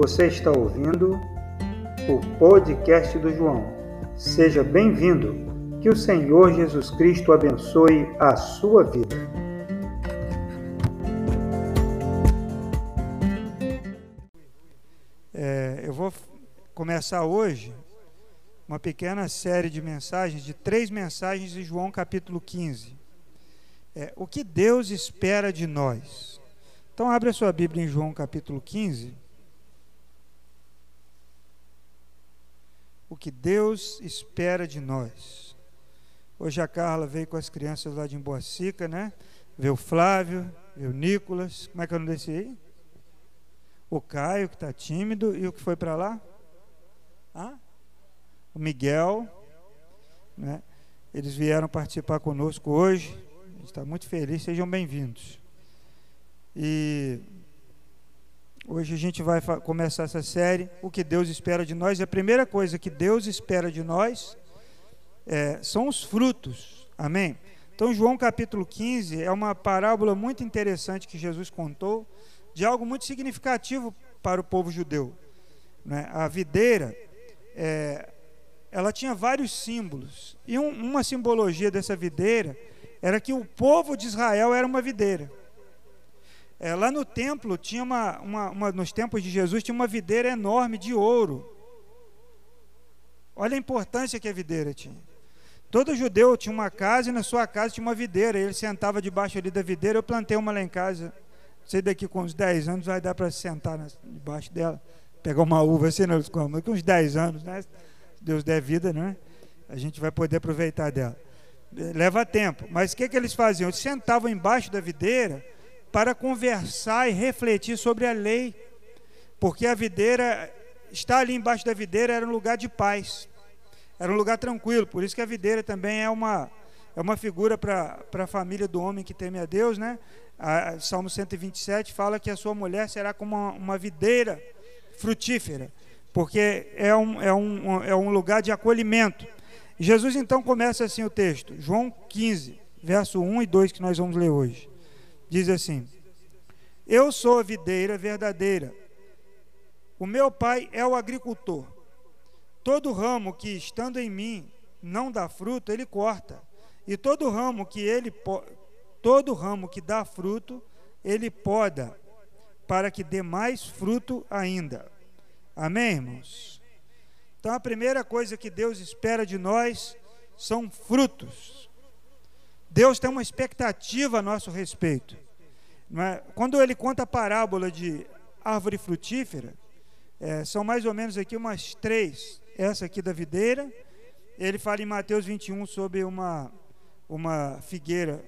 Você está ouvindo o podcast do João. Seja bem-vindo. Que o Senhor Jesus Cristo abençoe a sua vida. É, eu vou começar hoje uma pequena série de mensagens, de três mensagens de João capítulo 15. É, o que Deus espera de nós. Então, abre a sua Bíblia em João capítulo 15. O que Deus espera de nós. Hoje a Carla veio com as crianças lá de Emboacica, né? Vê o Flávio, vê o Nicolas. Como é que eu não desci aí? O Caio, que está tímido. E o que foi para lá? Ah? O Miguel. Né? Eles vieram participar conosco hoje. A gente está muito feliz. Sejam bem-vindos. E hoje a gente vai começar essa série, o que Deus espera de nós. E a primeira coisa que Deus espera de nós é, são os frutos. Amém? Então, João capítulo 15 é uma parábola muito interessante que Jesus contou de algo muito significativo para o povo judeu. Né? A videira, é, ela tinha vários símbolos. E um, uma simbologia dessa videira era que o povo de Israel era uma videira. É, lá no templo tinha uma, uma, uma, nos tempos de Jesus tinha uma videira enorme de ouro. Olha a importância que a videira tinha. Todo judeu tinha uma casa e na sua casa tinha uma videira. Ele sentava debaixo ali da videira. Eu plantei uma lá em casa. Sei daqui com uns 10 anos vai dar para sentar debaixo dela, pegar uma uva assim, não, com uns 10 anos, né? Deus der vida, né? A gente vai poder aproveitar dela. Leva tempo. Mas o que, que eles faziam? Eles sentavam embaixo da videira para conversar e refletir sobre a lei, porque a videira, estar ali embaixo da videira era um lugar de paz, era um lugar tranquilo, por isso que a videira também é uma, é uma figura para a família do homem que teme a Deus, né? A, Salmo 127 fala que a sua mulher será como uma, uma videira frutífera, porque é um, é, um, é um lugar de acolhimento. Jesus então começa assim o texto, João 15, verso 1 e 2, que nós vamos ler hoje diz assim: Eu sou a videira verdadeira. O meu pai é o agricultor. Todo ramo que estando em mim não dá fruto, ele corta. E todo ramo que ele todo ramo que dá fruto, ele poda, para que dê mais fruto ainda. Amém, irmãos? Então a primeira coisa que Deus espera de nós são frutos. Deus tem uma expectativa a nosso respeito. É? Quando ele conta a parábola de árvore frutífera, é, são mais ou menos aqui umas três. Essa aqui da videira. Ele fala em Mateus 21 sobre uma, uma figueira,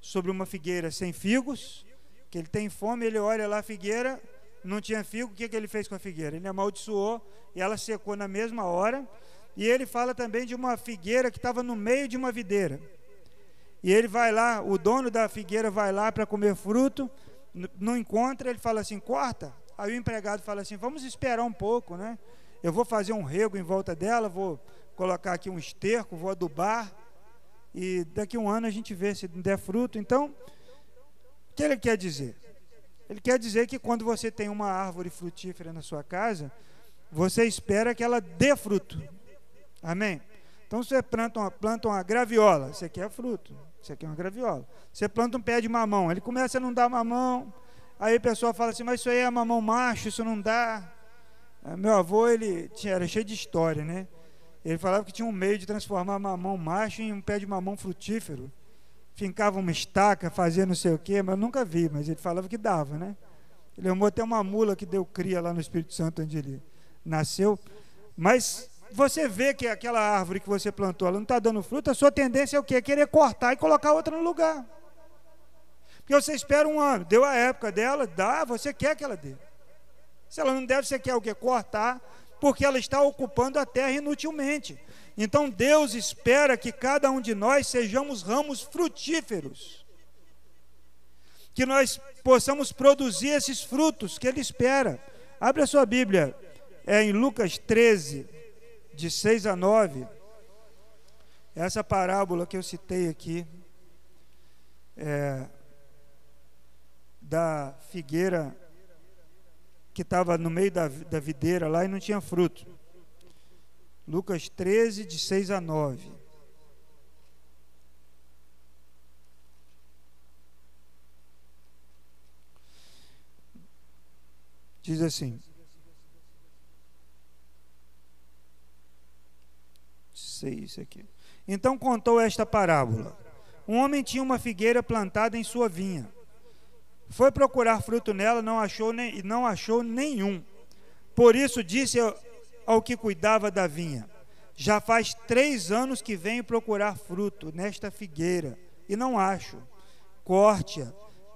sobre uma figueira sem figos, que ele tem fome, ele olha lá a figueira, não tinha figo, o que, que ele fez com a figueira? Ele amaldiçoou e ela secou na mesma hora. E ele fala também de uma figueira que estava no meio de uma videira. E ele vai lá, o dono da figueira vai lá para comer fruto, não encontra, ele fala assim: corta. Aí o empregado fala assim: vamos esperar um pouco, né? Eu vou fazer um rego em volta dela, vou colocar aqui um esterco, vou adubar, e daqui um ano a gente vê se der fruto. Então, o que ele quer dizer? Ele quer dizer que quando você tem uma árvore frutífera na sua casa, você espera que ela dê fruto. Amém? Então você planta uma, planta uma graviola, você quer fruto. Isso aqui é uma graviola. Você planta um pé de mamão, ele começa a não dar mamão. Aí o pessoal fala assim, mas isso aí é mamão macho, isso não dá. É, meu avô, ele tinha, era cheio de história, né? Ele falava que tinha um meio de transformar mamão macho em um pé de mamão frutífero. Fincava uma estaca, fazia não sei o quê, mas eu nunca vi, mas ele falava que dava, né? Ele arrumou até uma mula que deu cria lá no Espírito Santo, onde ele nasceu. Mas você vê que aquela árvore que você plantou, ela não está dando fruto, a sua tendência é o quê? É querer cortar e colocar outra no lugar. Porque você espera um ano, deu a época dela, dá, você quer que ela dê. Se ela não deve, você quer o quê? Cortar, porque ela está ocupando a terra inutilmente. Então Deus espera que cada um de nós sejamos ramos frutíferos. Que nós possamos produzir esses frutos que Ele espera. Abre a sua Bíblia, é em Lucas 13, de 6 a 9, essa parábola que eu citei aqui, é, da figueira que estava no meio da, da videira lá e não tinha fruto. Lucas 13, de 6 a 9. Diz assim: Seis aqui. Então contou esta parábola. Um homem tinha uma figueira plantada em sua vinha. Foi procurar fruto nela, não achou nem, não achou nenhum. Por isso disse ao, ao que cuidava da vinha: Já faz três anos que venho procurar fruto nesta figueira e não acho. Corte-a.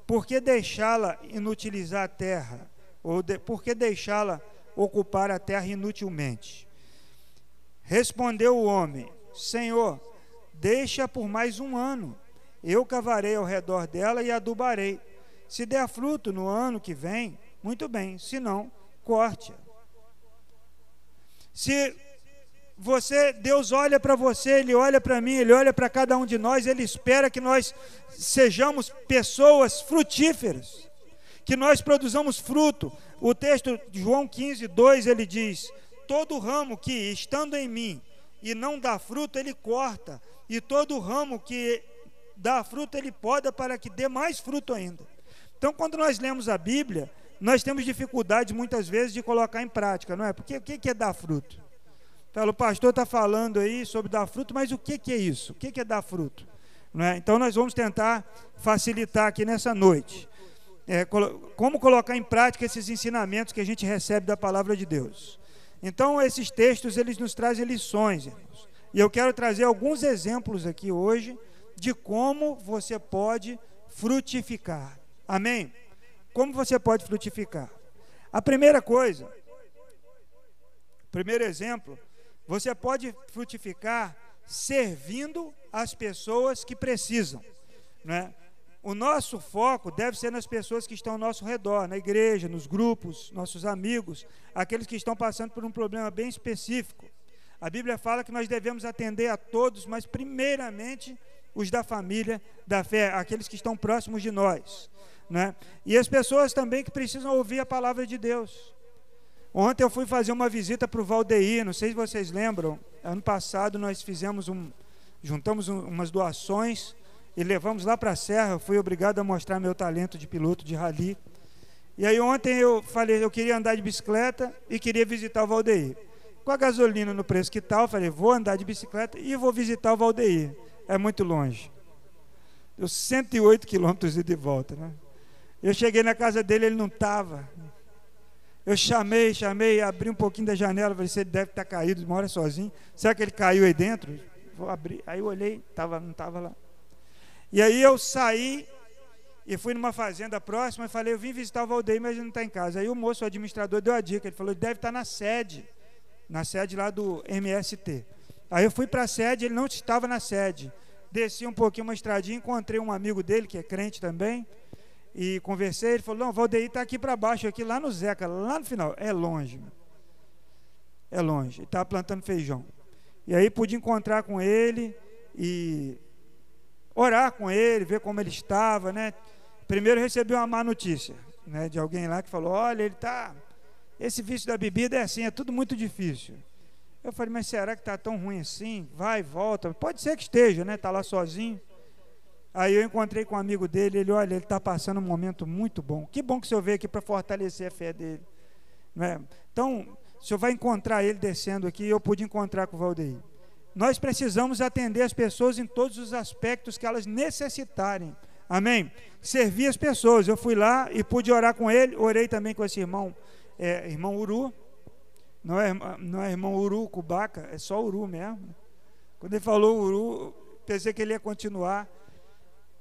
Por que deixá-la inutilizar a terra? Ou de, por que deixá-la ocupar a terra inutilmente? Respondeu o homem: Senhor, deixa por mais um ano. Eu cavarei ao redor dela e adubarei. Se der fruto no ano que vem, muito bem. Se não, corte-a. Se você, Deus olha para você, Ele olha para mim, Ele olha para cada um de nós, Ele espera que nós sejamos pessoas frutíferas, que nós produzamos fruto. O texto de João 15, 2, ele diz: Todo ramo que estando em mim e não dá fruto, ele corta, e todo ramo que dá fruto, ele poda para que dê mais fruto ainda. Então, quando nós lemos a Bíblia, nós temos dificuldade muitas vezes de colocar em prática, não é? Porque o que é dar fruto? O pastor está falando aí sobre dar fruto, mas o que é isso? O que é dar fruto? É? Então, nós vamos tentar facilitar aqui nessa noite. É, como colocar em prática esses ensinamentos que a gente recebe da palavra de Deus. Então, esses textos, eles nos trazem lições, irmãos. E eu quero trazer alguns exemplos aqui hoje de como você pode frutificar. Amém? Como você pode frutificar? A primeira coisa, primeiro exemplo, você pode frutificar servindo as pessoas que precisam, né? O nosso foco deve ser nas pessoas que estão ao nosso redor, na igreja, nos grupos, nossos amigos, aqueles que estão passando por um problema bem específico. A Bíblia fala que nós devemos atender a todos, mas primeiramente os da família da fé, aqueles que estão próximos de nós. Né? E as pessoas também que precisam ouvir a palavra de Deus. Ontem eu fui fazer uma visita para o Valdeir, não sei se vocês lembram, ano passado nós fizemos um, juntamos um, umas doações e levamos lá para a serra. Eu fui obrigado a mostrar meu talento de piloto de rally. E aí ontem eu falei, eu queria andar de bicicleta e queria visitar o Valdeir. Com a gasolina no preço que tal, eu falei, vou andar de bicicleta e vou visitar o Valdeir. É muito longe. Deu 108 quilômetros de volta, né? Eu cheguei na casa dele, ele não estava. Eu chamei, chamei, abri um pouquinho da janela, falei, você deve estar caído, mora sozinho. Será que ele caiu aí dentro? Vou abrir. Aí eu olhei, tava, não estava lá. E aí eu saí e fui numa fazenda próxima e falei, eu vim visitar o Valdeir, mas ele não está em casa. Aí o moço, o administrador, deu a dica. Ele falou, ele deve estar na sede, na sede lá do MST. Aí eu fui para a sede, ele não estava na sede. Desci um pouquinho uma estradinha, encontrei um amigo dele, que é crente também, e conversei. Ele falou, não, o Valdeir está aqui para baixo, aqui lá no Zeca, lá no final. É longe, é longe. Ele estava plantando feijão. E aí pude encontrar com ele e orar com ele, ver como ele estava, né? Primeiro recebi uma má notícia, né, de alguém lá que falou: "Olha, ele tá esse vício da bebida é assim, é tudo muito difícil". Eu falei: "Mas será que está tão ruim assim? Vai, volta. Pode ser que esteja, né? Tá lá sozinho". Aí eu encontrei com um amigo dele, ele, olha, ele está passando um momento muito bom. Que bom que o senhor veio aqui para fortalecer a fé dele. Né? Então, o senhor vai encontrar ele descendo aqui, eu pude encontrar com o Valdeir. Nós precisamos atender as pessoas em todos os aspectos que elas necessitarem. Amém? Servir as pessoas. Eu fui lá e pude orar com ele, orei também com esse irmão, é, irmão Uru. Não é, não é irmão Uru Cubaca, é só Uru mesmo. Quando ele falou Uru, pensei que ele ia continuar,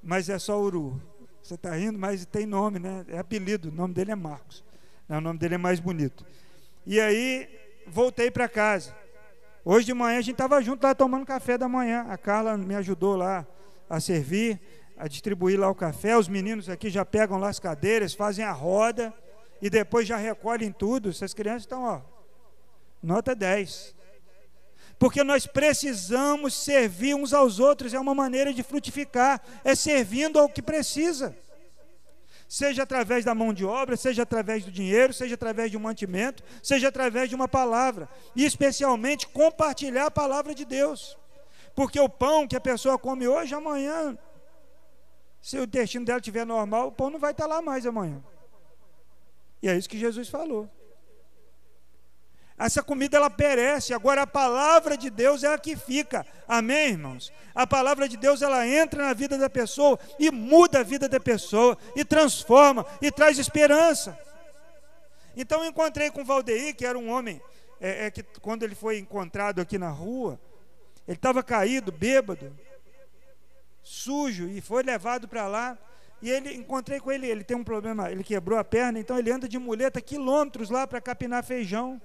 mas é só Uru. Você está rindo, mas tem nome, né? É apelido, o nome dele é Marcos. o nome dele é mais bonito. E aí, voltei para casa. Hoje de manhã a gente estava junto lá tomando café da manhã. A Carla me ajudou lá a servir, a distribuir lá o café. Os meninos aqui já pegam lá as cadeiras, fazem a roda e depois já recolhem tudo. Essas crianças estão, ó, nota 10. Porque nós precisamos servir uns aos outros, é uma maneira de frutificar, é servindo ao que precisa. Seja através da mão de obra, seja através do dinheiro, seja através de um mantimento, seja através de uma palavra, e especialmente compartilhar a palavra de Deus. Porque o pão que a pessoa come hoje, amanhã, se o intestino dela estiver normal, o pão não vai estar lá mais amanhã. E é isso que Jesus falou. Essa comida ela perece, agora a palavra de Deus é a que fica. Amém, irmãos? A palavra de Deus ela entra na vida da pessoa e muda a vida da pessoa e transforma e traz esperança. Então eu encontrei com Valdeir, que era um homem é, é, que quando ele foi encontrado aqui na rua, ele estava caído, bêbado, sujo e foi levado para lá. E ele encontrei com ele, ele tem um problema, ele quebrou a perna, então ele anda de muleta quilômetros lá para capinar feijão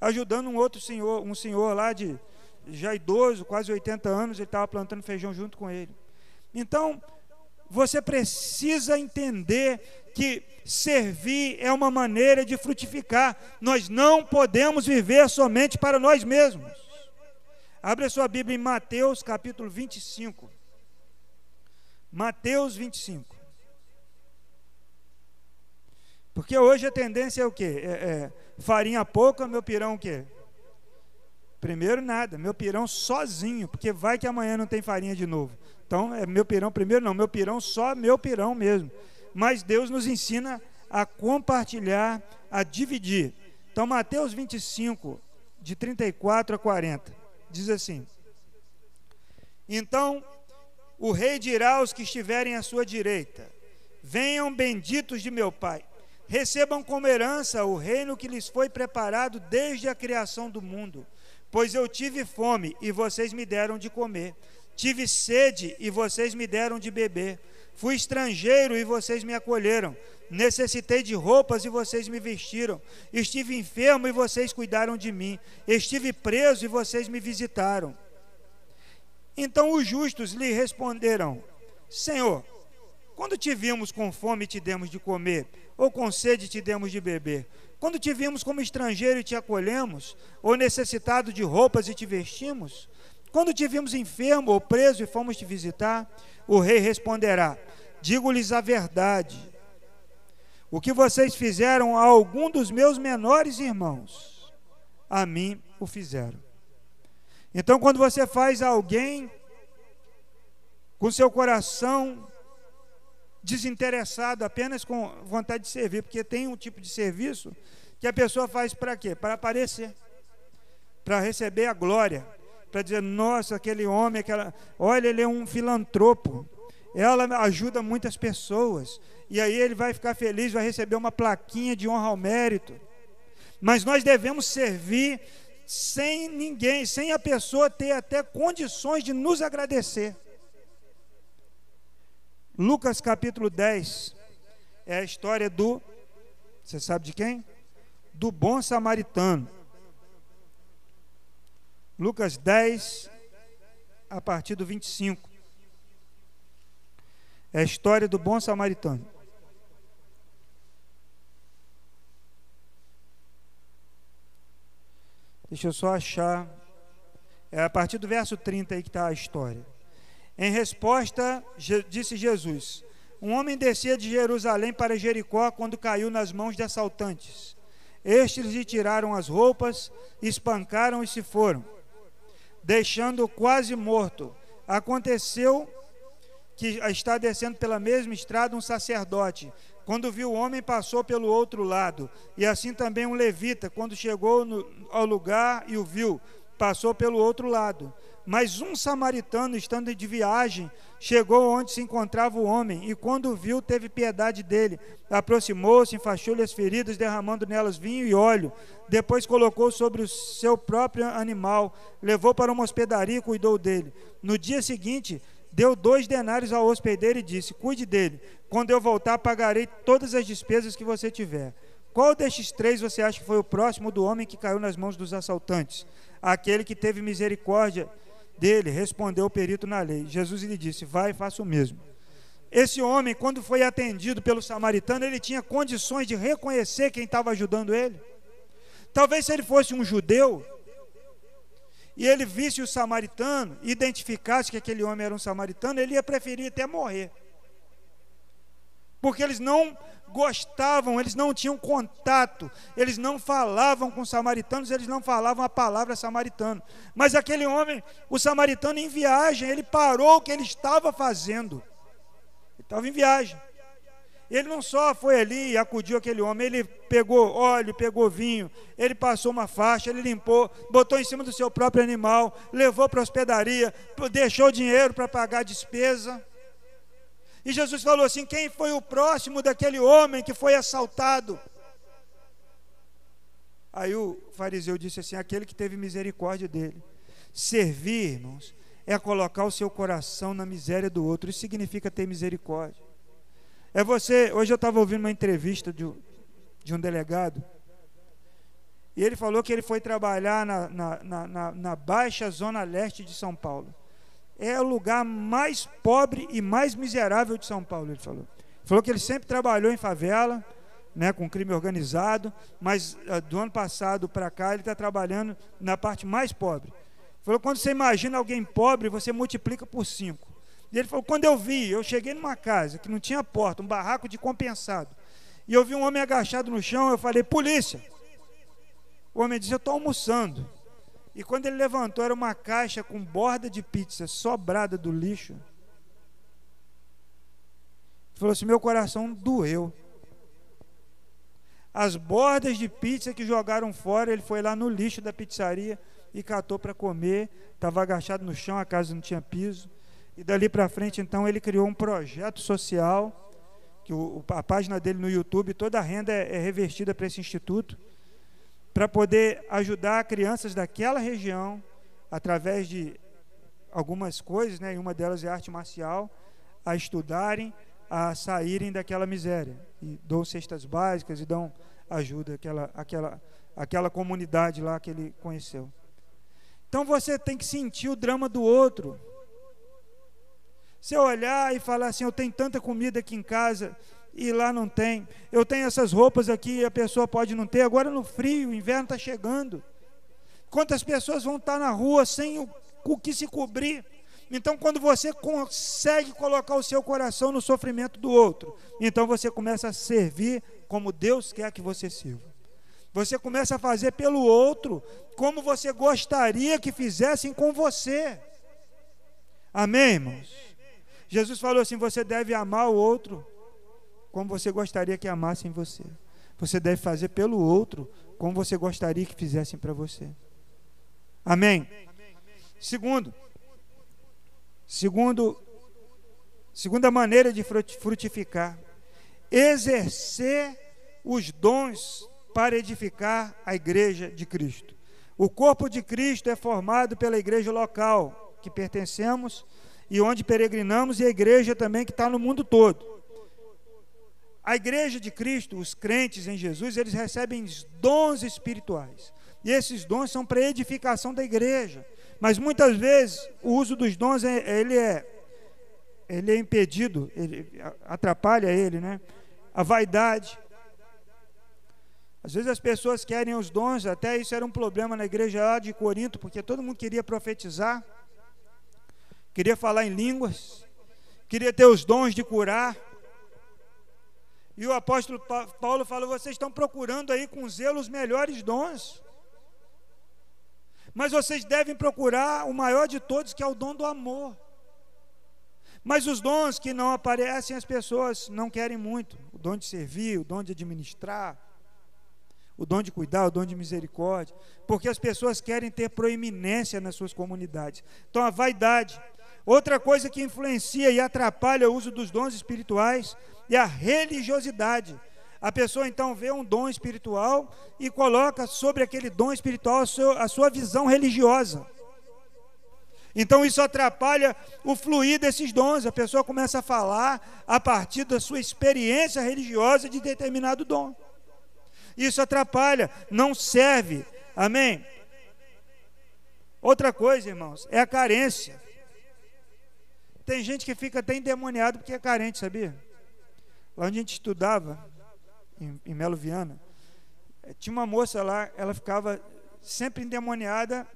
ajudando um outro senhor, um senhor lá de já idoso, quase 80 anos, ele estava plantando feijão junto com ele. Então, você precisa entender que servir é uma maneira de frutificar. Nós não podemos viver somente para nós mesmos. Abre a sua Bíblia em Mateus capítulo 25. Mateus 25. Porque hoje a tendência é o quê? É, é farinha pouca, meu pirão o quê? Primeiro nada, meu pirão sozinho, porque vai que amanhã não tem farinha de novo. Então, é meu pirão primeiro não, meu pirão só meu pirão mesmo. Mas Deus nos ensina a compartilhar, a dividir. Então, Mateus 25, de 34 a 40, diz assim: Então o rei dirá aos que estiverem à sua direita: Venham benditos de meu Pai recebam como herança o reino que lhes foi preparado desde a criação do mundo. Pois eu tive fome e vocês me deram de comer, tive sede e vocês me deram de beber, fui estrangeiro e vocês me acolheram, necessitei de roupas e vocês me vestiram, estive enfermo e vocês cuidaram de mim, estive preso e vocês me visitaram. Então os justos lhe responderão: Senhor, quando te vimos com fome te demos de comer, ou com sede te demos de beber? Quando te vimos como estrangeiro e te acolhemos, ou necessitado de roupas e te vestimos? Quando te vimos enfermo ou preso e fomos te visitar? O rei responderá: Digo-lhes a verdade. O que vocês fizeram a algum dos meus menores irmãos, a mim o fizeram. Então, quando você faz a alguém com seu coração desinteressado, apenas com vontade de servir, porque tem um tipo de serviço que a pessoa faz para quê? Para aparecer, para receber a glória, para dizer, nossa, aquele homem, aquela, olha, ele é um filantropo, ela ajuda muitas pessoas, e aí ele vai ficar feliz, vai receber uma plaquinha de honra ao mérito. Mas nós devemos servir sem ninguém, sem a pessoa ter até condições de nos agradecer. Lucas capítulo 10 é a história do, você sabe de quem? Do bom samaritano. Lucas 10, a partir do 25. É a história do bom samaritano. Deixa eu só achar. É a partir do verso 30 aí que está a história. Em resposta, disse Jesus: Um homem descia de Jerusalém para Jericó quando caiu nas mãos de assaltantes. Estes lhe tiraram as roupas, espancaram e se foram, deixando-o quase morto. Aconteceu que está descendo pela mesma estrada um sacerdote. Quando viu o homem, passou pelo outro lado. E assim também um levita, quando chegou no, ao lugar e o viu, passou pelo outro lado. Mas um samaritano, estando de viagem, chegou onde se encontrava o homem, e quando o viu, teve piedade dele. Aproximou-se, enfaixou-lhe as feridas, derramando nelas vinho e óleo. Depois colocou sobre o seu próprio animal, levou para uma hospedaria e cuidou dele. No dia seguinte, deu dois denários ao hospedeiro e disse: Cuide dele. Quando eu voltar, pagarei todas as despesas que você tiver. Qual destes três você acha que foi o próximo do homem que caiu nas mãos dos assaltantes? Aquele que teve misericórdia dele, respondeu o perito na lei. Jesus lhe disse: Vai e faça o mesmo. Esse homem, quando foi atendido pelo samaritano, ele tinha condições de reconhecer quem estava ajudando ele. Talvez se ele fosse um judeu e ele visse o samaritano, identificasse que aquele homem era um samaritano, ele ia preferir até morrer. Porque eles não gostavam, eles não tinham contato, eles não falavam com os samaritanos, eles não falavam a palavra samaritano. Mas aquele homem, o samaritano em viagem, ele parou o que ele estava fazendo. Ele estava em viagem. Ele não só foi ali e acudiu aquele homem, ele pegou óleo, pegou vinho, ele passou uma faixa, ele limpou, botou em cima do seu próprio animal, levou para a hospedaria, deixou dinheiro para pagar a despesa. E Jesus falou assim: quem foi o próximo daquele homem que foi assaltado? Aí o fariseu disse assim: aquele que teve misericórdia dele. Servir, irmãos, é colocar o seu coração na miséria do outro. Isso significa ter misericórdia. É você. Hoje eu estava ouvindo uma entrevista de, de um delegado. E ele falou que ele foi trabalhar na, na, na, na baixa zona leste de São Paulo é o lugar mais pobre e mais miserável de São Paulo, ele falou. Falou que ele sempre trabalhou em favela, né, com crime organizado, mas uh, do ano passado para cá ele está trabalhando na parte mais pobre. Falou, quando você imagina alguém pobre, você multiplica por cinco. E ele falou, quando eu vi, eu cheguei numa casa que não tinha porta, um barraco de compensado, e eu vi um homem agachado no chão, eu falei, polícia. O homem disse, eu estou almoçando. E quando ele levantou, era uma caixa com borda de pizza sobrada do lixo. Ele falou assim: meu coração doeu. As bordas de pizza que jogaram fora, ele foi lá no lixo da pizzaria e catou para comer. Estava agachado no chão, a casa não tinha piso. E dali para frente, então, ele criou um projeto social, que o, a página dele no YouTube, toda a renda é, é revertida para esse instituto para poder ajudar crianças daquela região, através de algumas coisas, né, e uma delas é arte marcial, a estudarem, a saírem daquela miséria. E dão cestas básicas e dão ajuda àquela, àquela, àquela comunidade lá que ele conheceu. Então você tem que sentir o drama do outro. Você olhar e falar assim: eu tenho tanta comida aqui em casa, e lá não tem. Eu tenho essas roupas aqui e a pessoa pode não ter. Agora no frio, o inverno está chegando. Quantas pessoas vão estar na rua sem o, o que se cobrir? Então, quando você consegue colocar o seu coração no sofrimento do outro, então você começa a servir como Deus quer que você sirva. Você começa a fazer pelo outro como você gostaria que fizessem com você. Amém, irmãos? Jesus falou assim: você deve amar o outro como você gostaria que amassem você. Você deve fazer pelo outro como você gostaria que fizessem para você. Amém. Segundo, segundo, segunda maneira de frutificar, exercer os dons para edificar a igreja de Cristo. O corpo de Cristo é formado pela igreja local que pertencemos e onde peregrinamos, e a igreja também que está no mundo todo. A igreja de Cristo, os crentes em Jesus, eles recebem dons espirituais. E esses dons são para edificação da igreja. Mas muitas vezes o uso dos dons é, ele é ele é impedido, ele atrapalha ele, né? A vaidade. Às vezes as pessoas querem os dons, até isso era um problema na igreja lá de Corinto, porque todo mundo queria profetizar, queria falar em línguas, queria ter os dons de curar. E o apóstolo Paulo fala: vocês estão procurando aí com zelo os melhores dons. Mas vocês devem procurar o maior de todos, que é o dom do amor. Mas os dons que não aparecem, as pessoas não querem muito. O dom de servir, o dom de administrar, o dom de cuidar, o dom de misericórdia. Porque as pessoas querem ter proeminência nas suas comunidades. Então a vaidade. Outra coisa que influencia e atrapalha o uso dos dons espirituais e a religiosidade. A pessoa então vê um dom espiritual e coloca sobre aquele dom espiritual a sua, a sua visão religiosa. Então isso atrapalha o fluir desses dons. A pessoa começa a falar a partir da sua experiência religiosa de determinado dom. Isso atrapalha, não serve. Amém? Outra coisa, irmãos, é a carência. Tem gente que fica até endemoniado porque é carente, sabia? Lá onde a gente estudava, em, em Melo Viana, eh, tinha uma moça lá, ela ficava sempre endemoniada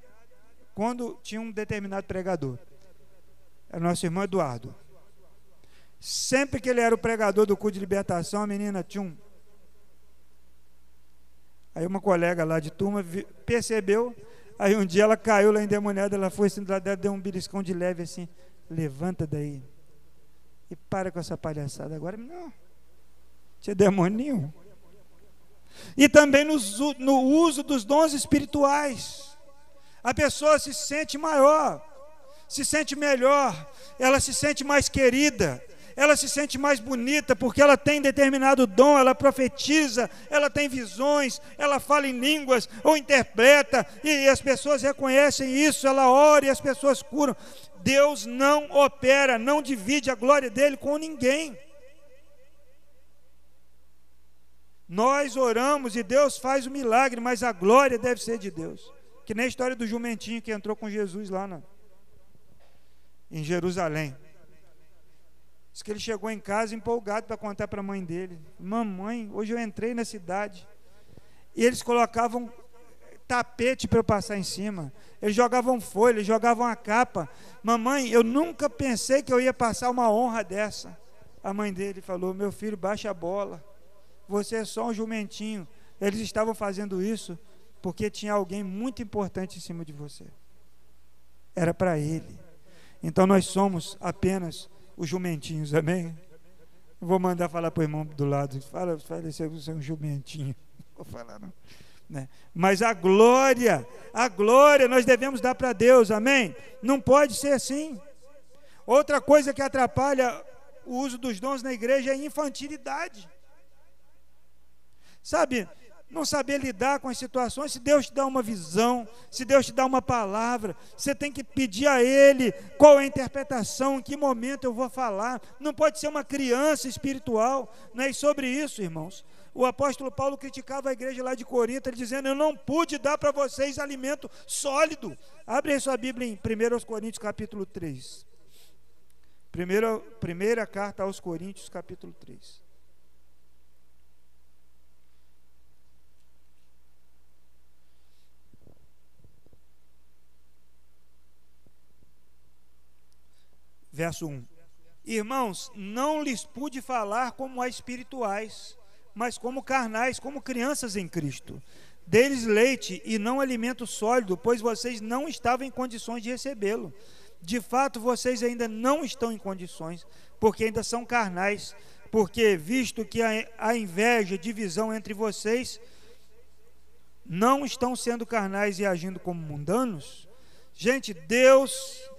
quando tinha um determinado pregador. Era nosso irmão Eduardo. Sempre que ele era o pregador do culto de libertação, a menina tinha um. Aí uma colega lá de turma percebeu, aí um dia ela caiu lá endemoniada, ela foi assim dela, deu um beliscão de leve assim, levanta daí. E para com essa palhaçada agora. Não, tinha demônio nenhum. E também no, no uso dos dons espirituais. A pessoa se sente maior, se sente melhor, ela se sente mais querida, ela se sente mais bonita porque ela tem determinado dom, ela profetiza, ela tem visões, ela fala em línguas ou interpreta, e as pessoas reconhecem isso, ela ora e as pessoas curam. Deus não opera, não divide a glória dele com ninguém. Nós oramos e Deus faz o milagre, mas a glória deve ser de Deus. Que nem a história do jumentinho que entrou com Jesus lá na, em Jerusalém. Diz que ele chegou em casa empolgado para contar para a mãe dele: Mamãe, hoje eu entrei na cidade. E eles colocavam tapete para eu passar em cima. Eles jogavam folha, eles jogavam a capa. Mamãe, eu nunca pensei que eu ia passar uma honra dessa. A mãe dele falou: Meu filho, baixa a bola você é só um jumentinho. Eles estavam fazendo isso porque tinha alguém muito importante em cima de você. Era para ele. Então nós somos apenas os jumentinhos, amém? Vou mandar falar para o irmão do lado. Fala, fala, você é um jumentinho. Não vou falar, não. Né? Mas a glória, a glória nós devemos dar para Deus, amém? Não pode ser assim. Outra coisa que atrapalha o uso dos dons na igreja é infantilidade. Sabe, não saber lidar com as situações, se Deus te dá uma visão, se Deus te dá uma palavra, você tem que pedir a Ele qual é a interpretação, em que momento eu vou falar. Não pode ser uma criança espiritual, não é sobre isso, irmãos. O apóstolo Paulo criticava a igreja lá de Corinto, ele dizendo: Eu não pude dar para vocês alimento sólido. Abre aí sua Bíblia em 1 Coríntios capítulo 3. Primeira, primeira carta aos Coríntios, capítulo 3. Verso 1. Irmãos, não lhes pude falar como a espirituais, mas como carnais, como crianças em Cristo. Deles leite e não alimento sólido, pois vocês não estavam em condições de recebê-lo. De fato, vocês ainda não estão em condições, porque ainda são carnais. Porque, visto que a inveja, divisão entre vocês, não estão sendo carnais e agindo como mundanos, gente, Deus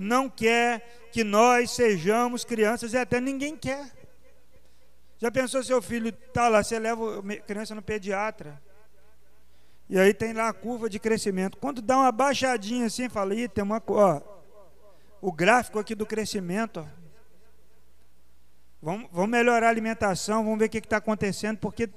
não quer que nós sejamos crianças e até ninguém quer. Já pensou seu filho está lá, você leva a criança no pediatra. E aí tem lá a curva de crescimento. Quando dá uma baixadinha assim, fala, Ih, tem uma ó, o gráfico aqui do crescimento. Ó. Vamos, vamos melhorar a alimentação, vamos ver o que está acontecendo, porque,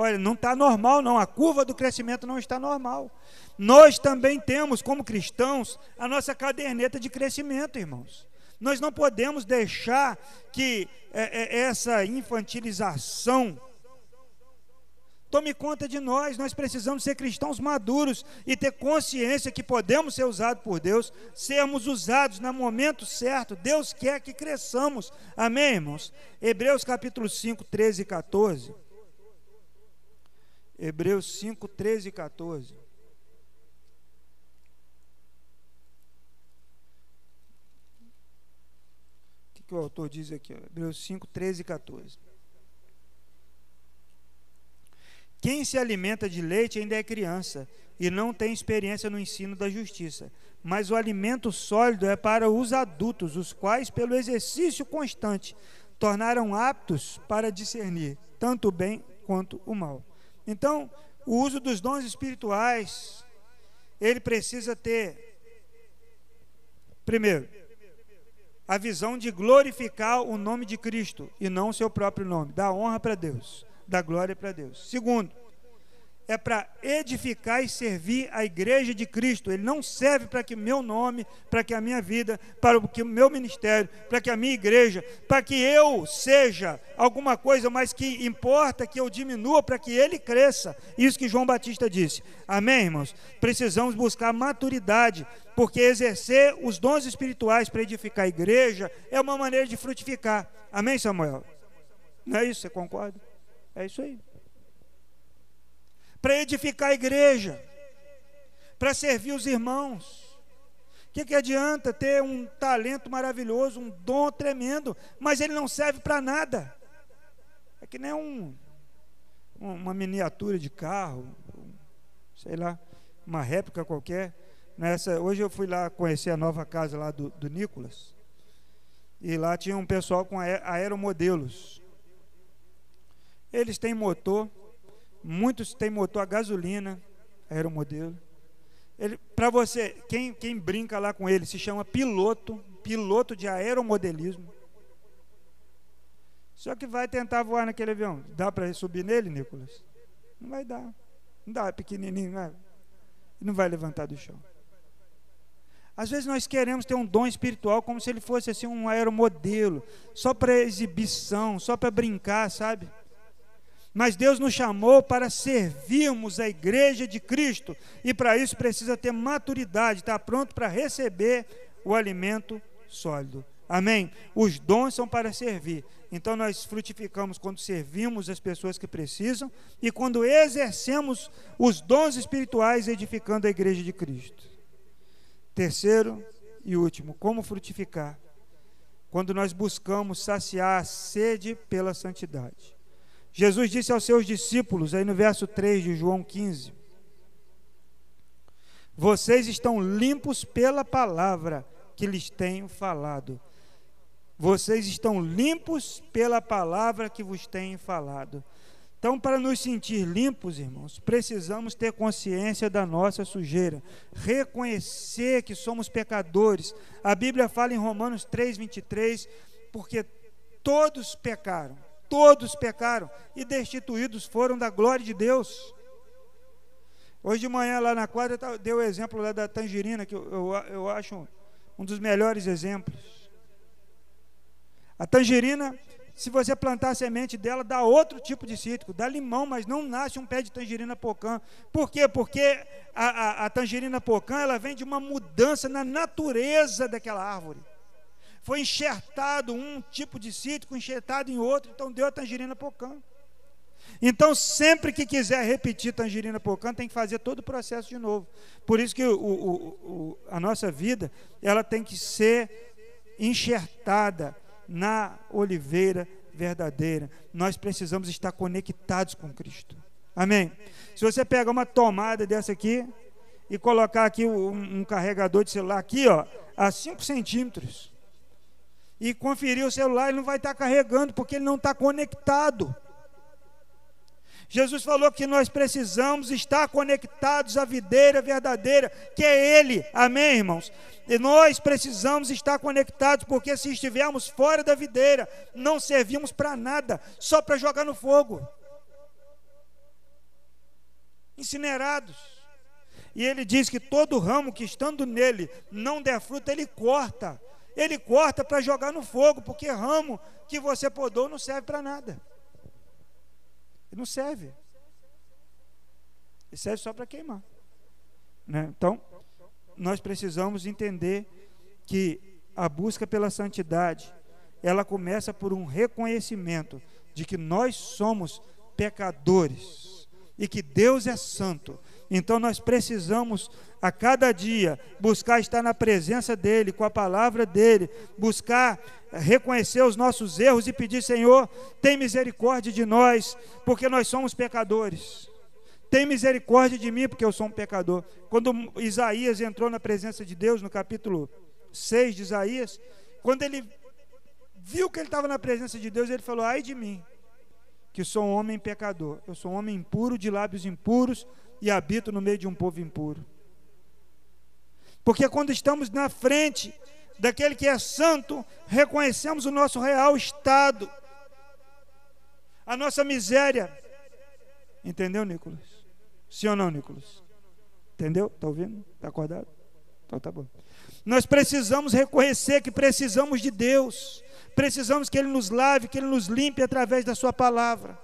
olha, não está normal não, a curva do crescimento não está normal. Nós também temos, como cristãos, a nossa caderneta de crescimento, irmãos. Nós não podemos deixar que é, é, essa infantilização tome conta de nós. Nós precisamos ser cristãos maduros e ter consciência que podemos ser usados por Deus, sermos usados no momento certo. Deus quer que cresçamos. Amém, irmãos? Hebreus capítulo 5, 13 e 14. Hebreus 5, 13 e 14. que o autor diz aqui, Hebreus 5, 13 e 14. Quem se alimenta de leite ainda é criança e não tem experiência no ensino da justiça. Mas o alimento sólido é para os adultos, os quais, pelo exercício constante, tornaram aptos para discernir tanto o bem quanto o mal. Então, o uso dos dons espirituais, ele precisa ter, primeiro, a visão de glorificar o nome de Cristo e não o seu próprio nome. Dá honra para Deus, dá glória para Deus. Segundo, é para edificar e servir a igreja de Cristo. Ele não serve para que meu nome, para que a minha vida, para que o meu ministério, para que a minha igreja, para que eu seja alguma coisa, mas que importa que eu diminua para que ele cresça. Isso que João Batista disse. Amém, irmãos? Precisamos buscar maturidade, porque exercer os dons espirituais para edificar a igreja é uma maneira de frutificar. Amém, Samuel? Não é isso? Você concorda? É isso aí para edificar a igreja, para servir os irmãos. O que, que adianta ter um talento maravilhoso, um dom tremendo, mas ele não serve para nada? É que nem um, uma miniatura de carro, sei lá, uma réplica qualquer. Nessa, hoje eu fui lá conhecer a nova casa lá do, do Nicolas. E lá tinha um pessoal com aeromodelos. Eles têm motor, Muitos têm motor a gasolina, aeromodelo. Ele, para você, quem, quem brinca lá com ele se chama piloto, piloto de aeromodelismo. Só que vai tentar voar naquele avião. Dá para subir nele, Nicolas? Não vai dar. Não dá, pequenininho, não, é? não vai levantar do chão. Às vezes nós queremos ter um dom espiritual como se ele fosse assim um aeromodelo, só para exibição, só para brincar, sabe? Mas Deus nos chamou para servirmos a igreja de Cristo. E para isso precisa ter maturidade, estar pronto para receber o alimento sólido. Amém? Os dons são para servir. Então nós frutificamos quando servimos as pessoas que precisam e quando exercemos os dons espirituais edificando a igreja de Cristo. Terceiro e último, como frutificar? Quando nós buscamos saciar a sede pela santidade. Jesus disse aos seus discípulos, aí no verso 3 de João 15: Vocês estão limpos pela palavra que lhes tenho falado. Vocês estão limpos pela palavra que vos tenho falado. Então, para nos sentir limpos, irmãos, precisamos ter consciência da nossa sujeira, reconhecer que somos pecadores. A Bíblia fala em Romanos 3, 23, porque todos pecaram todos pecaram e destituídos foram da glória de Deus. Hoje de manhã, lá na quadra, deu o exemplo lá da tangerina, que eu, eu, eu acho um dos melhores exemplos. A tangerina, se você plantar a semente dela, dá outro tipo de cítrico, dá limão, mas não nasce um pé de tangerina pocã. Por quê? Porque a, a, a tangerina pocã, ela vem de uma mudança na natureza daquela árvore foi enxertado um tipo de cítrico, enxertado em outro, então deu a tangerina pocã. Então, sempre que quiser repetir tangerina pocã, tem que fazer todo o processo de novo. Por isso que o, o, o, a nossa vida, ela tem que ser enxertada na oliveira verdadeira. Nós precisamos estar conectados com Cristo. Amém? Se você pegar uma tomada dessa aqui e colocar aqui um, um carregador de celular aqui, ó, a 5 centímetros, e conferir o celular, ele não vai estar carregando, porque ele não está conectado. Jesus falou que nós precisamos estar conectados à videira verdadeira, que é Ele. Amém, irmãos? E nós precisamos estar conectados, porque se estivermos fora da videira, não servimos para nada, só para jogar no fogo. Incinerados. E ele diz que todo ramo que estando nele não der fruto, ele corta ele corta para jogar no fogo, porque ramo que você podou não serve para nada. Não serve. Ele serve só para queimar. Né? Então, nós precisamos entender que a busca pela santidade, ela começa por um reconhecimento de que nós somos pecadores e que Deus é santo então nós precisamos a cada dia buscar estar na presença dEle, com a palavra dEle, buscar reconhecer os nossos erros e pedir: Senhor, tem misericórdia de nós, porque nós somos pecadores. Tem misericórdia de mim, porque eu sou um pecador. Quando Isaías entrou na presença de Deus, no capítulo 6 de Isaías, quando ele viu que ele estava na presença de Deus, ele falou: Ai de mim, que sou um homem pecador. Eu sou um homem impuro, de lábios impuros, e habito no meio de um povo impuro. Porque quando estamos na frente daquele que é santo, reconhecemos o nosso real estado, a nossa miséria. Entendeu, Nicolas? Sim ou não, Nicolas? Entendeu? Está ouvindo? Está acordado? Então tá bom. Nós precisamos reconhecer que precisamos de Deus. Precisamos que Ele nos lave, que Ele nos limpe através da Sua palavra.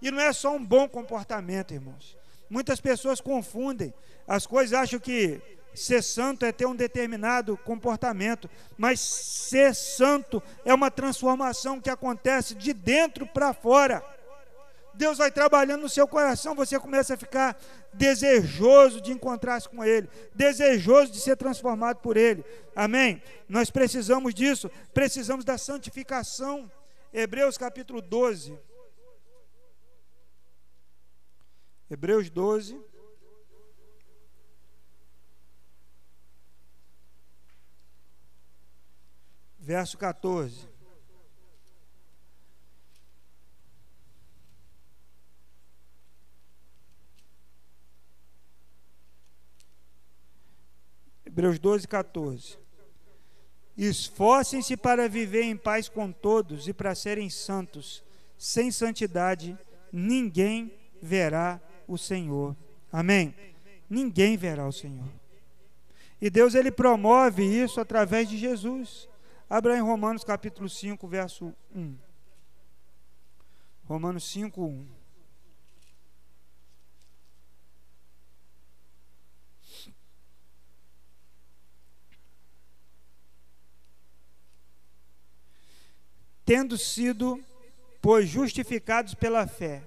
E não é só um bom comportamento, irmãos. Muitas pessoas confundem as coisas, acham que ser santo é ter um determinado comportamento, mas ser santo é uma transformação que acontece de dentro para fora. Deus vai trabalhando no seu coração, você começa a ficar desejoso de encontrar-se com Ele, desejoso de ser transformado por Ele. Amém? Nós precisamos disso, precisamos da santificação. Hebreus capítulo 12. Hebreus 12. Verso 14. Hebreus 12, 14. Esforcem-se para viver em paz com todos e para serem santos. Sem santidade, ninguém verá o Senhor. Amém? Ninguém verá o Senhor. E Deus ele promove isso através de Jesus. Abra em Romanos capítulo 5, verso 1. Romanos 5, 1. tendo sido, pois, justificados pela fé,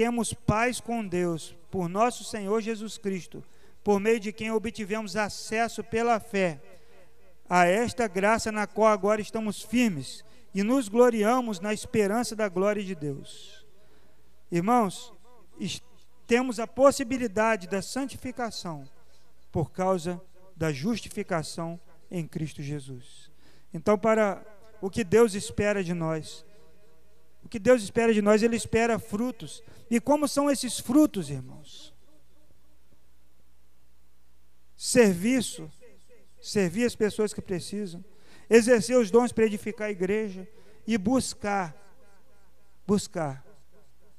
temos paz com Deus, por nosso Senhor Jesus Cristo, por meio de quem obtivemos acesso pela fé a esta graça na qual agora estamos firmes e nos gloriamos na esperança da glória de Deus. Irmãos, temos a possibilidade da santificação por causa da justificação em Cristo Jesus. Então, para o que Deus espera de nós. Que Deus espera de nós, Ele espera frutos. E como são esses frutos, irmãos? Serviço, servir as pessoas que precisam, exercer os dons para edificar a igreja e buscar, buscar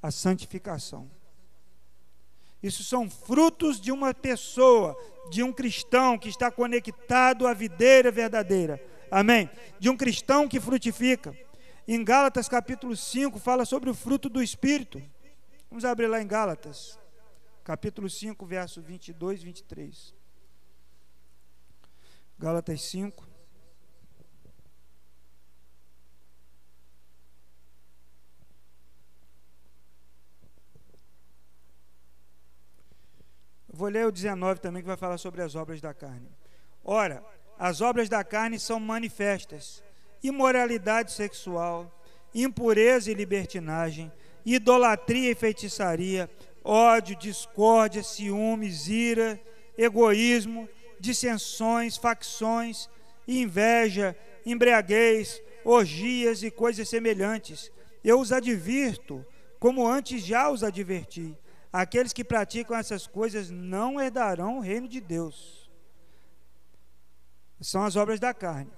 a santificação. Isso são frutos de uma pessoa, de um cristão que está conectado à videira verdadeira, Amém? De um cristão que frutifica. Em Gálatas capítulo 5 fala sobre o fruto do Espírito. Vamos abrir lá em Gálatas, capítulo 5, verso 22 e 23. Gálatas 5. Vou ler o 19 também, que vai falar sobre as obras da carne. Ora, as obras da carne são manifestas: imoralidade sexual, impureza e libertinagem, idolatria e feitiçaria, ódio, discórdia, ciúmes, ira, egoísmo, dissensões, facções, inveja, embriaguez, orgias e coisas semelhantes. Eu os advirto, como antes já os adverti: aqueles que praticam essas coisas não herdarão o reino de Deus são as obras da carne.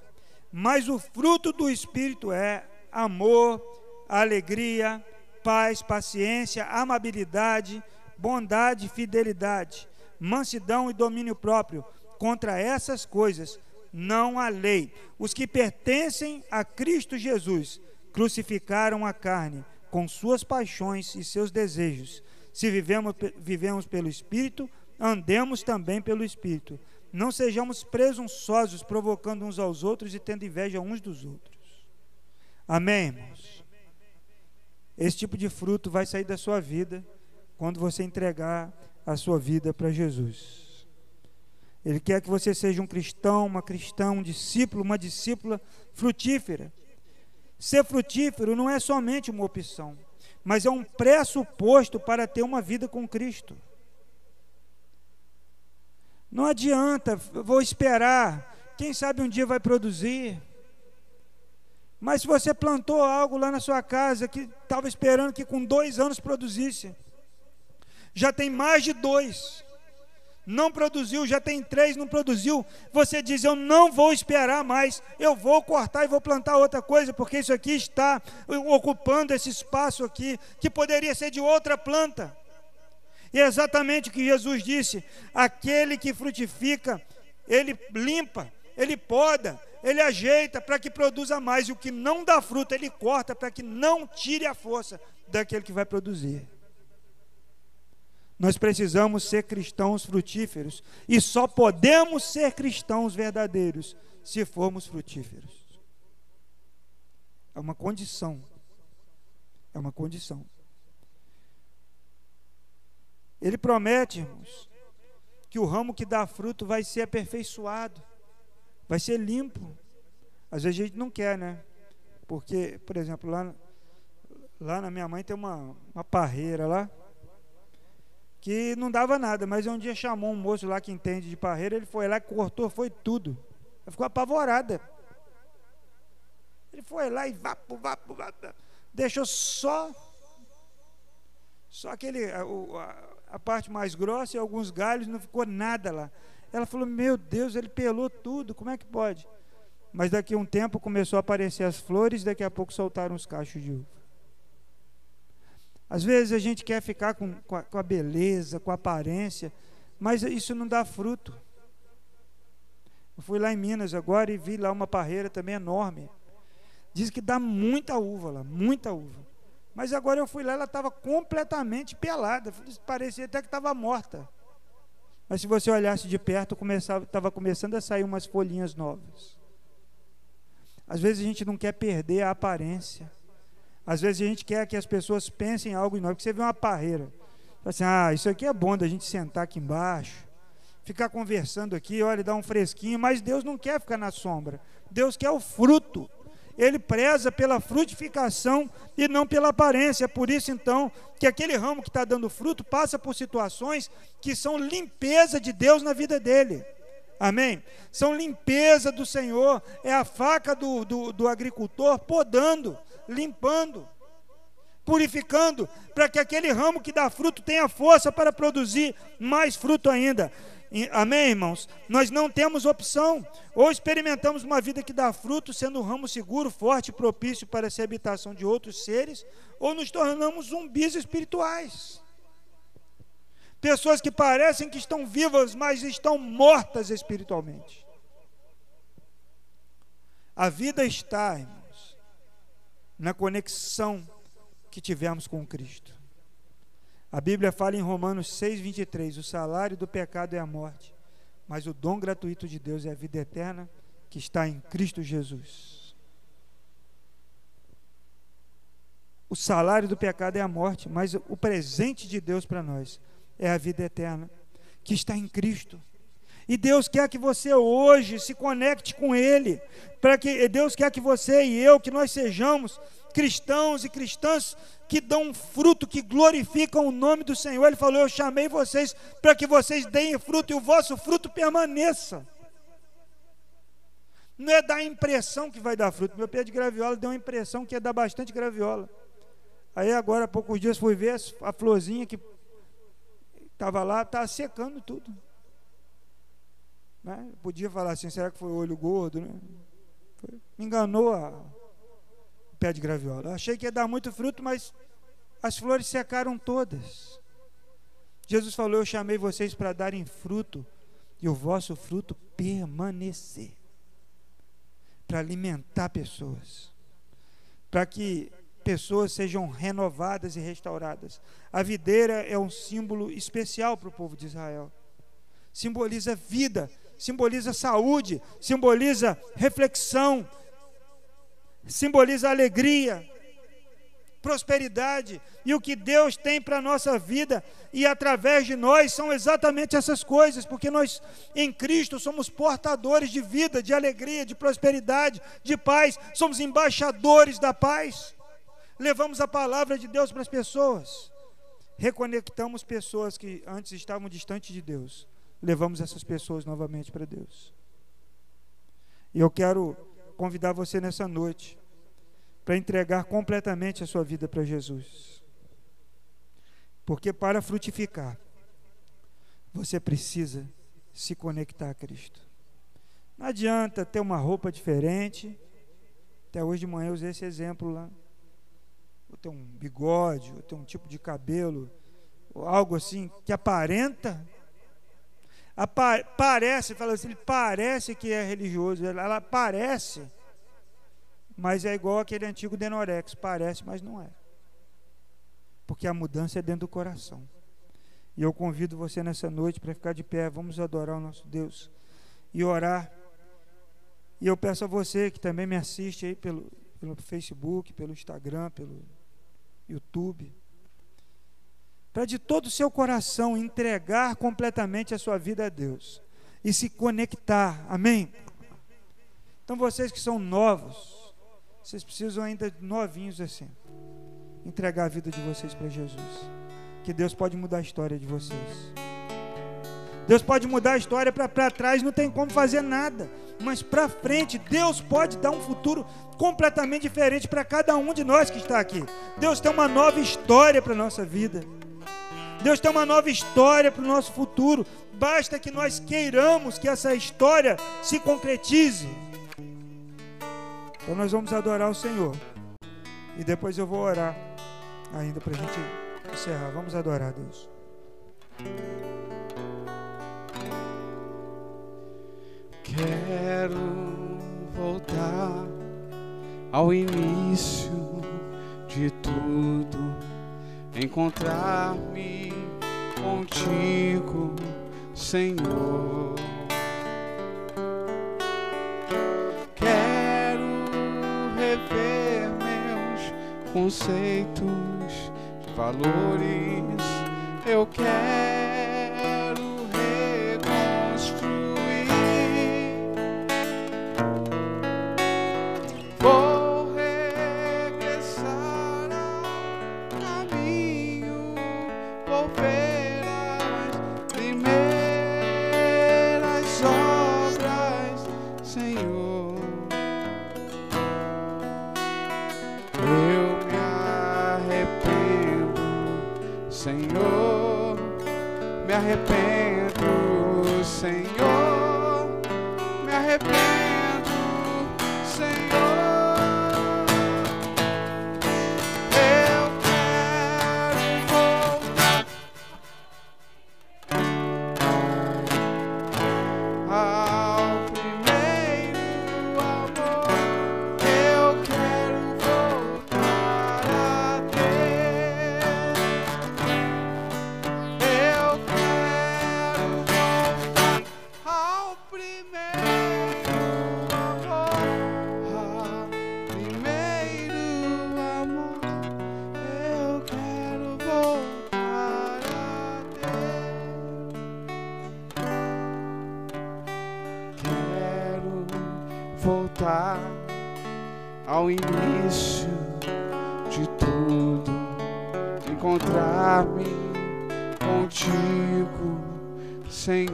Mas o fruto do Espírito é amor, alegria, paz, paciência, amabilidade, bondade, fidelidade, mansidão e domínio próprio. Contra essas coisas não há lei. Os que pertencem a Cristo Jesus crucificaram a carne com suas paixões e seus desejos. Se vivemos, vivemos pelo Espírito, andemos também pelo Espírito. Não sejamos presunçosos, provocando uns aos outros e tendo inveja uns dos outros. Amém, irmãos? Esse tipo de fruto vai sair da sua vida quando você entregar a sua vida para Jesus. Ele quer que você seja um cristão, uma cristã, um discípulo, uma discípula frutífera. Ser frutífero não é somente uma opção, mas é um pressuposto para ter uma vida com Cristo. Não adianta, vou esperar. Quem sabe um dia vai produzir. Mas se você plantou algo lá na sua casa que estava esperando que com dois anos produzisse, já tem mais de dois, não produziu, já tem três, não produziu. Você diz: Eu não vou esperar mais, eu vou cortar e vou plantar outra coisa, porque isso aqui está ocupando esse espaço aqui, que poderia ser de outra planta. E é exatamente o que Jesus disse: aquele que frutifica, ele limpa, ele poda, ele ajeita para que produza mais, e o que não dá fruto, ele corta para que não tire a força daquele que vai produzir. Nós precisamos ser cristãos frutíferos e só podemos ser cristãos verdadeiros se formos frutíferos. É uma condição. É uma condição. Ele promete, irmãos, que o ramo que dá fruto vai ser aperfeiçoado, vai ser limpo. Às vezes a gente não quer, né? Porque, por exemplo, lá, lá na minha mãe tem uma, uma parreira lá, que não dava nada, mas um dia chamou um moço lá que entende de parreira, ele foi lá, cortou, foi tudo. Ela ficou apavorada. Ele foi lá e vapo, vapo, vapo, deixou só só aquele a, a, parte mais grossa e alguns galhos, não ficou nada lá. Ela falou: "Meu Deus, ele pelou tudo, como é que pode?" Mas daqui a um tempo começou a aparecer as flores, daqui a pouco soltaram os cachos de uva. Às vezes a gente quer ficar com, com, a, com a beleza, com a aparência, mas isso não dá fruto. Eu fui lá em Minas agora e vi lá uma parreira também enorme. Diz que dá muita uva lá, muita uva. Mas agora eu fui lá, ela estava completamente pelada. Parecia até que estava morta. Mas se você olhasse de perto, estava começando a sair umas folhinhas novas. Às vezes a gente não quer perder a aparência. Às vezes a gente quer que as pessoas pensem algo em nós. Porque você vê uma parreira. Assim, ah, isso aqui é bom da gente sentar aqui embaixo, ficar conversando aqui, olha, dar um fresquinho. Mas Deus não quer ficar na sombra. Deus quer o fruto ele preza pela frutificação e não pela aparência. Por isso, então, que aquele ramo que está dando fruto passa por situações que são limpeza de Deus na vida dele. Amém? São limpeza do Senhor, é a faca do, do, do agricultor podando, limpando, purificando, para que aquele ramo que dá fruto tenha força para produzir mais fruto ainda. Amém, irmãos? Nós não temos opção. Ou experimentamos uma vida que dá fruto, sendo um ramo seguro, forte e propício para ser habitação de outros seres, ou nos tornamos zumbis espirituais. Pessoas que parecem que estão vivas, mas estão mortas espiritualmente. A vida está, irmãos, na conexão que tivemos com Cristo. A Bíblia fala em Romanos 6:23, o salário do pecado é a morte, mas o dom gratuito de Deus é a vida eterna que está em Cristo Jesus. O salário do pecado é a morte, mas o presente de Deus para nós é a vida eterna que está em Cristo. E Deus quer que você hoje se conecte com Ele, para que Deus quer que você e eu, que nós sejamos cristãos e cristãs que dão fruto, que glorificam o nome do Senhor. Ele falou: Eu chamei vocês para que vocês deem fruto e o vosso fruto permaneça. Não é dar a impressão que vai dar fruto. Meu pé de graviola deu uma impressão que ia dar bastante graviola. Aí agora, há poucos dias, fui ver a florzinha que estava lá, está secando tudo. Né? Podia falar assim, será que foi o olho gordo? Né? Foi, me enganou a, pé de graviola. Achei que ia dar muito fruto, mas as flores secaram todas. Jesus falou: Eu chamei vocês para darem fruto e o vosso fruto permanecer para alimentar pessoas, para que pessoas sejam renovadas e restauradas. A videira é um símbolo especial para o povo de Israel. Simboliza vida, simboliza saúde, simboliza reflexão, simboliza alegria, prosperidade. E o que Deus tem para a nossa vida e através de nós são exatamente essas coisas, porque nós em Cristo somos portadores de vida, de alegria, de prosperidade, de paz, somos embaixadores da paz, levamos a palavra de Deus para as pessoas, reconectamos pessoas que antes estavam distantes de Deus, levamos essas pessoas novamente para Deus. E eu quero convidar você nessa noite para entregar completamente a sua vida para Jesus. Porque para frutificar, você precisa se conectar a Cristo. Não adianta ter uma roupa diferente. Até hoje de manhã eu usei esse exemplo lá. Ou ter um bigode, ou ter um tipo de cabelo, algo assim que aparenta, parece, fala assim, ele parece que é religioso, ela parece, mas é igual aquele antigo Denorex, parece, mas não é. Porque a mudança é dentro do coração. E eu convido você nessa noite para ficar de pé, vamos adorar o nosso Deus e orar. E eu peço a você que também me assiste aí pelo, pelo Facebook, pelo Instagram, pelo YouTube, para de todo o seu coração entregar completamente a sua vida a Deus e se conectar. Amém? Então vocês que são novos, vocês precisam ainda novinhos assim, entregar a vida de vocês para Jesus que Deus pode mudar a história de vocês. Deus pode mudar a história para trás, não tem como fazer nada. Mas para frente, Deus pode dar um futuro completamente diferente para cada um de nós que está aqui. Deus tem uma nova história para a nossa vida. Deus tem uma nova história para o nosso futuro. Basta que nós queiramos que essa história se concretize. Então nós vamos adorar o Senhor. E depois eu vou orar ainda para a gente encerrar, vamos adorar a Deus. Quero voltar ao início de tudo, encontrar-me contigo, Senhor. Quero rever meus conceitos valores eu quero voltar ao início de tudo, encontrar-me contigo, Senhor.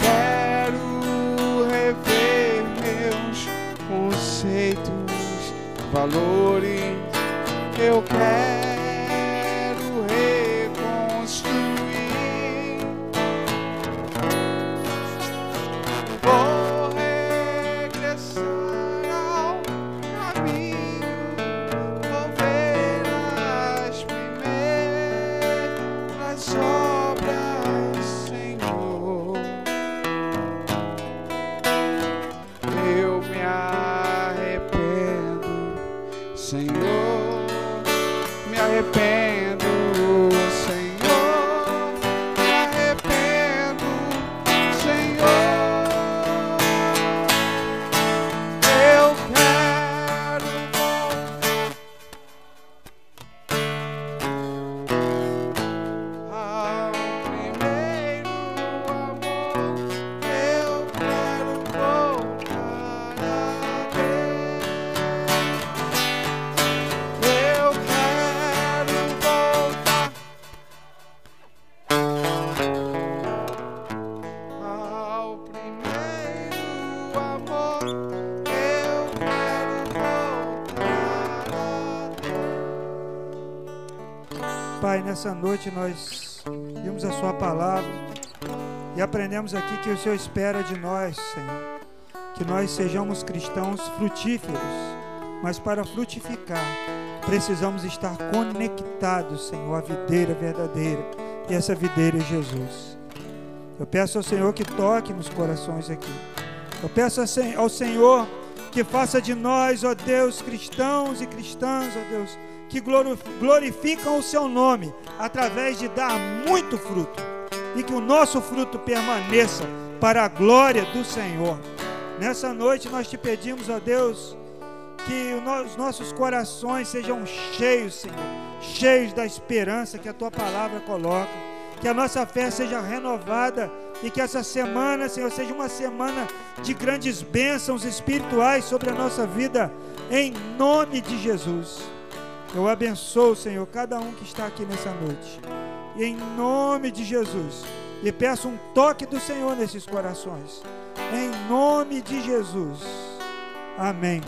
Quero rever meus conceitos, valores. Eu quero nessa noite nós vimos a Sua palavra e aprendemos aqui que o Senhor espera de nós, Senhor, que nós sejamos cristãos frutíferos mas para frutificar, precisamos estar conectados, Senhor, à videira verdadeira. E essa videira é Jesus. Eu peço ao Senhor que toque nos corações aqui. Eu peço ao Senhor que faça de nós, ó Deus, cristãos e cristãs, ó Deus, que glorificam o seu nome através de dar muito fruto e que o nosso fruto permaneça para a glória do Senhor. Nessa noite nós te pedimos, ó Deus, que os nossos corações sejam cheios, Senhor, cheios da esperança que a tua palavra coloca, que a nossa fé seja renovada e que essa semana, Senhor, seja uma semana de grandes bênçãos espirituais sobre a nossa vida, em nome de Jesus. Eu abençoo, Senhor, cada um que está aqui nessa noite. E em nome de Jesus, e peço um toque do Senhor nesses corações. Em nome de Jesus. Amém.